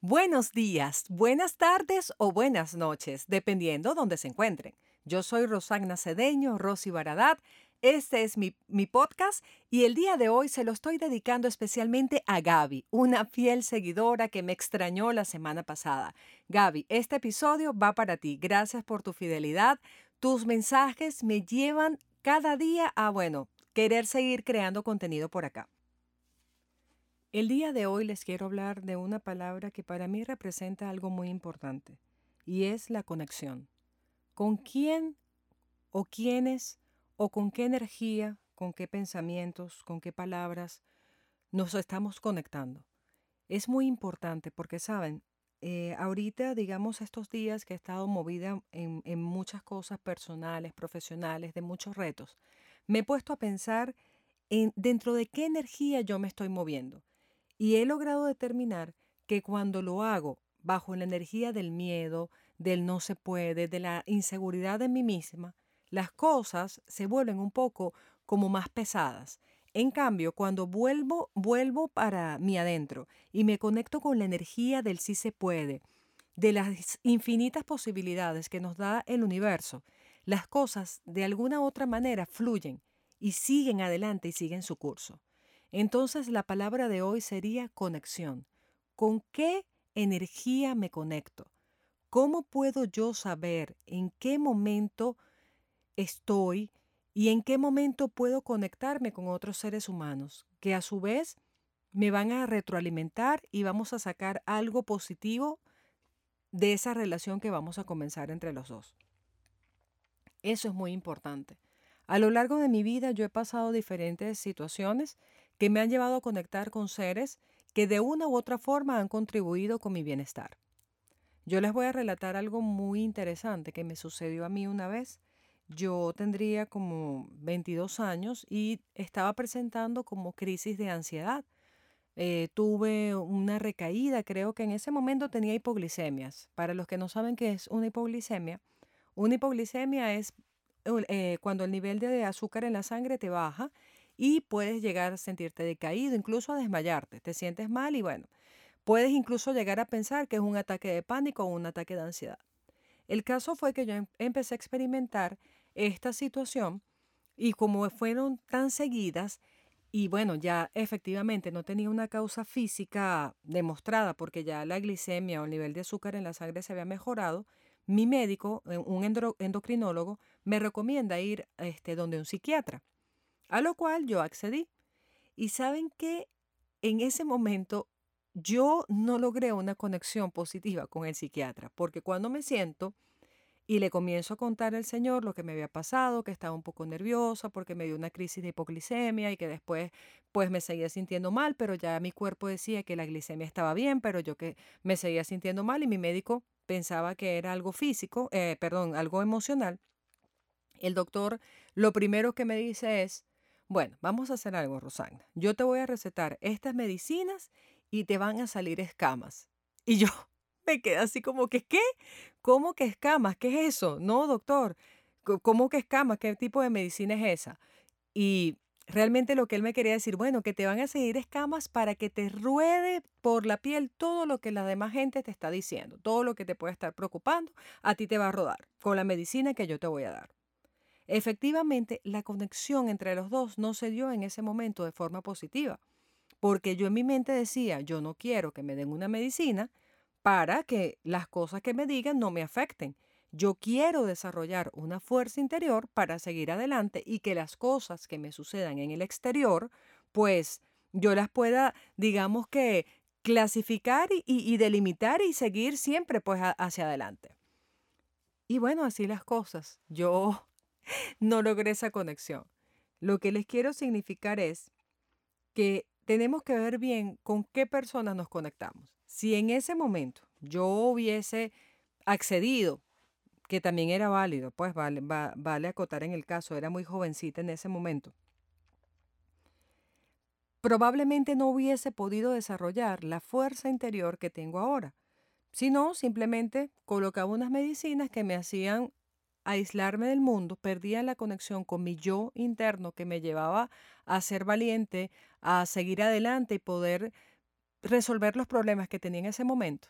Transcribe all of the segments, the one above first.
Buenos días, buenas tardes o buenas noches, dependiendo donde se encuentren. Yo soy Rosagna Cedeño, Rosy Baradat. Este es mi, mi, podcast y el día de hoy se lo estoy dedicando especialmente a Gaby, una fiel seguidora que me extrañó la semana pasada. Gaby, este episodio va para ti. Gracias por tu fidelidad. Tus mensajes me llevan cada día a, bueno, querer seguir creando contenido por acá. El día de hoy les quiero hablar de una palabra que para mí representa algo muy importante y es la conexión. ¿Con quién o quiénes o con qué energía, con qué pensamientos, con qué palabras nos estamos conectando? Es muy importante porque, saben, eh, ahorita, digamos, estos días que he estado movida en, en muchas cosas personales, profesionales, de muchos retos, me he puesto a pensar en dentro de qué energía yo me estoy moviendo. Y he logrado determinar que cuando lo hago bajo la energía del miedo, del no se puede, de la inseguridad de mí misma, las cosas se vuelven un poco como más pesadas. En cambio, cuando vuelvo, vuelvo para mi adentro y me conecto con la energía del sí se puede, de las infinitas posibilidades que nos da el universo, las cosas de alguna otra manera fluyen y siguen adelante y siguen su curso. Entonces la palabra de hoy sería conexión. ¿Con qué energía me conecto? ¿Cómo puedo yo saber en qué momento estoy y en qué momento puedo conectarme con otros seres humanos que a su vez me van a retroalimentar y vamos a sacar algo positivo de esa relación que vamos a comenzar entre los dos? Eso es muy importante. A lo largo de mi vida yo he pasado diferentes situaciones que me han llevado a conectar con seres que de una u otra forma han contribuido con mi bienestar. Yo les voy a relatar algo muy interesante que me sucedió a mí una vez. Yo tendría como 22 años y estaba presentando como crisis de ansiedad. Eh, tuve una recaída, creo que en ese momento tenía hipoglicemias. Para los que no saben qué es una hipoglicemia, una hipoglicemia es eh, cuando el nivel de azúcar en la sangre te baja y puedes llegar a sentirte decaído, incluso a desmayarte. Te sientes mal y bueno, puedes incluso llegar a pensar que es un ataque de pánico o un ataque de ansiedad. El caso fue que yo em, empecé a experimentar esta situación y como fueron tan seguidas, y bueno, ya efectivamente no tenía una causa física demostrada porque ya la glicemia o el nivel de azúcar en la sangre se había mejorado, mi médico, eh, un endocrinólogo, me recomienda ir este, donde un psiquiatra, a lo cual yo accedí. Y saben que en ese momento yo no logré una conexión positiva con el psiquiatra, porque cuando me siento y le comienzo a contar al señor lo que me había pasado, que estaba un poco nerviosa porque me dio una crisis de hipoglicemia y que después pues me seguía sintiendo mal, pero ya mi cuerpo decía que la glicemia estaba bien, pero yo que me seguía sintiendo mal y mi médico pensaba que era algo físico, eh, perdón, algo emocional, el doctor lo primero que me dice es, bueno, vamos a hacer algo, Rosana. Yo te voy a recetar estas medicinas y te van a salir escamas. Y yo me quedé así como que, ¿qué? ¿Cómo que escamas? ¿Qué es eso? No, doctor. ¿Cómo que escamas? ¿Qué tipo de medicina es esa? Y realmente lo que él me quería decir, bueno, que te van a seguir escamas para que te ruede por la piel todo lo que la demás gente te está diciendo, todo lo que te puede estar preocupando, a ti te va a rodar con la medicina que yo te voy a dar. Efectivamente, la conexión entre los dos no se dio en ese momento de forma positiva, porque yo en mi mente decía, yo no quiero que me den una medicina para que las cosas que me digan no me afecten. Yo quiero desarrollar una fuerza interior para seguir adelante y que las cosas que me sucedan en el exterior, pues yo las pueda, digamos que, clasificar y, delimitar y seguir siempre pues hacia adelante. Y bueno, así las cosas. Yo no logré esa conexión. Lo que les quiero significar es que tenemos que ver bien con qué personas nos conectamos. Si en ese momento yo hubiese accedido que también era válido, pues vale, vale acotar en el caso, era muy jovencita en ese momento. Probablemente no hubiese podido desarrollar la fuerza interior que tengo ahora, sino simplemente colocaba unas medicinas que me hacían aislarme del mundo, perdía la conexión con mi yo interno que me llevaba a ser valiente, a seguir adelante y poder resolver los problemas que tenía en ese momento.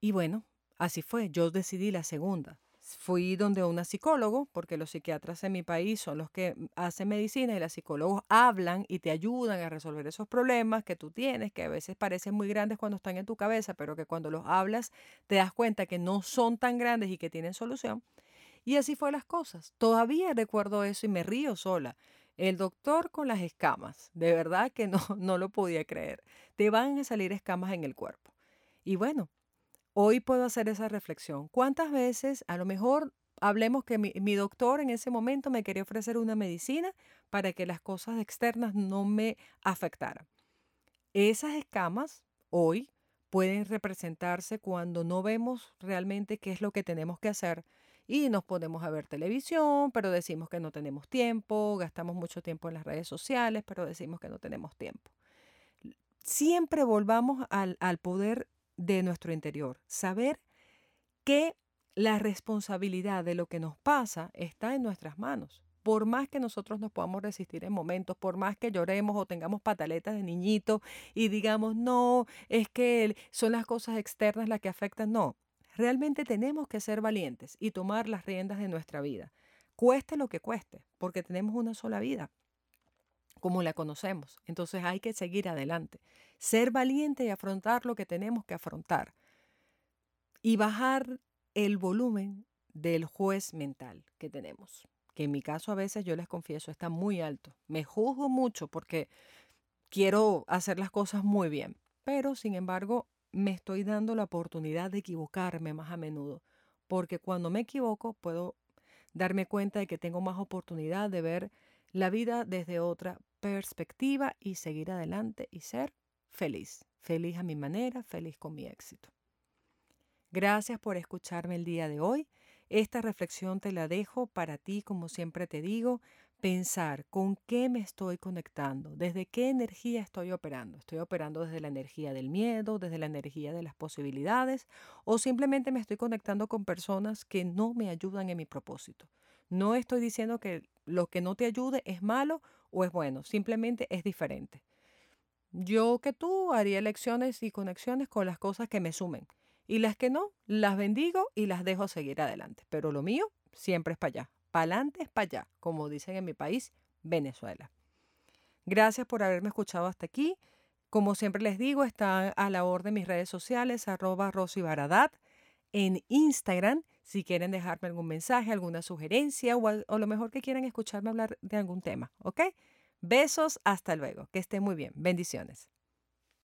Y bueno, así fue, yo decidí la segunda. Fui donde una psicólogo, porque los psiquiatras en mi país son los que hacen medicina y los psicólogos hablan y te ayudan a resolver esos problemas que tú tienes, que a veces parecen muy grandes cuando están en tu cabeza, pero que cuando los hablas te das cuenta que no son tan grandes y que tienen solución. Y así fue las cosas. Todavía recuerdo eso y me río sola. El doctor con las escamas, de verdad que no, no lo podía creer. Te van a salir escamas en el cuerpo. Y bueno, hoy puedo hacer esa reflexión. ¿Cuántas veces, a lo mejor, hablemos que mi, doctor en ese momento me quería ofrecer una medicina para que las cosas externas no me afectaran? Esas escamas hoy pueden representarse cuando no vemos realmente qué es lo que tenemos que hacer y nos ponemos a ver televisión, pero decimos que no tenemos tiempo, gastamos mucho tiempo en las redes sociales, pero decimos que no tenemos tiempo. Siempre volvamos al, al poder de nuestro interior, saber que la responsabilidad de lo que nos pasa está en nuestras manos. Por más que nosotros nos podamos resistir en momentos, por más que lloremos o tengamos pataletas de niñito y digamos, no, es que son las cosas externas las que afectan, no, Realmente tenemos que ser valientes y tomar las riendas de nuestra vida, cueste lo que cueste, porque tenemos una sola vida, como la conocemos. Entonces hay que seguir adelante, ser valiente y afrontar lo que tenemos que afrontar y bajar el volumen del juez mental que tenemos, que en mi caso a veces yo les confieso está muy alto. Me juzgo mucho porque quiero hacer las cosas muy bien, pero sin embargo me estoy dando la oportunidad de equivocarme más a menudo, porque cuando me equivoco puedo darme cuenta de que tengo más oportunidad de ver la vida desde otra perspectiva y seguir adelante y ser feliz, feliz a mi manera, feliz con mi éxito. Gracias por escucharme el día de hoy. Esta reflexión te la dejo para ti, como siempre te digo, pensar con qué me estoy conectando, desde qué energía estoy operando. Estoy operando desde la energía del miedo, desde la energía de las posibilidades o simplemente me estoy conectando con personas que no me ayudan en mi propósito. No estoy diciendo que lo que no te ayude es malo o es bueno, simplemente es diferente. Yo que tú haría elecciones y conexiones con las cosas que me sumen y las que no, las bendigo y las dejo seguir adelante. Pero lo mío siempre es para allá, Pa'lante es para allá, como dicen en mi país, Venezuela. Gracias por haberme escuchado hasta aquí. Como siempre les digo, están a la orden mis redes sociales, arroba Rosy Baradat, en Instagram, si quieren dejarme algún mensaje, alguna sugerencia o, lo mejor que quieran escucharme hablar de algún tema, ¿ok? Besos, hasta luego, que estén muy bien, bendiciones.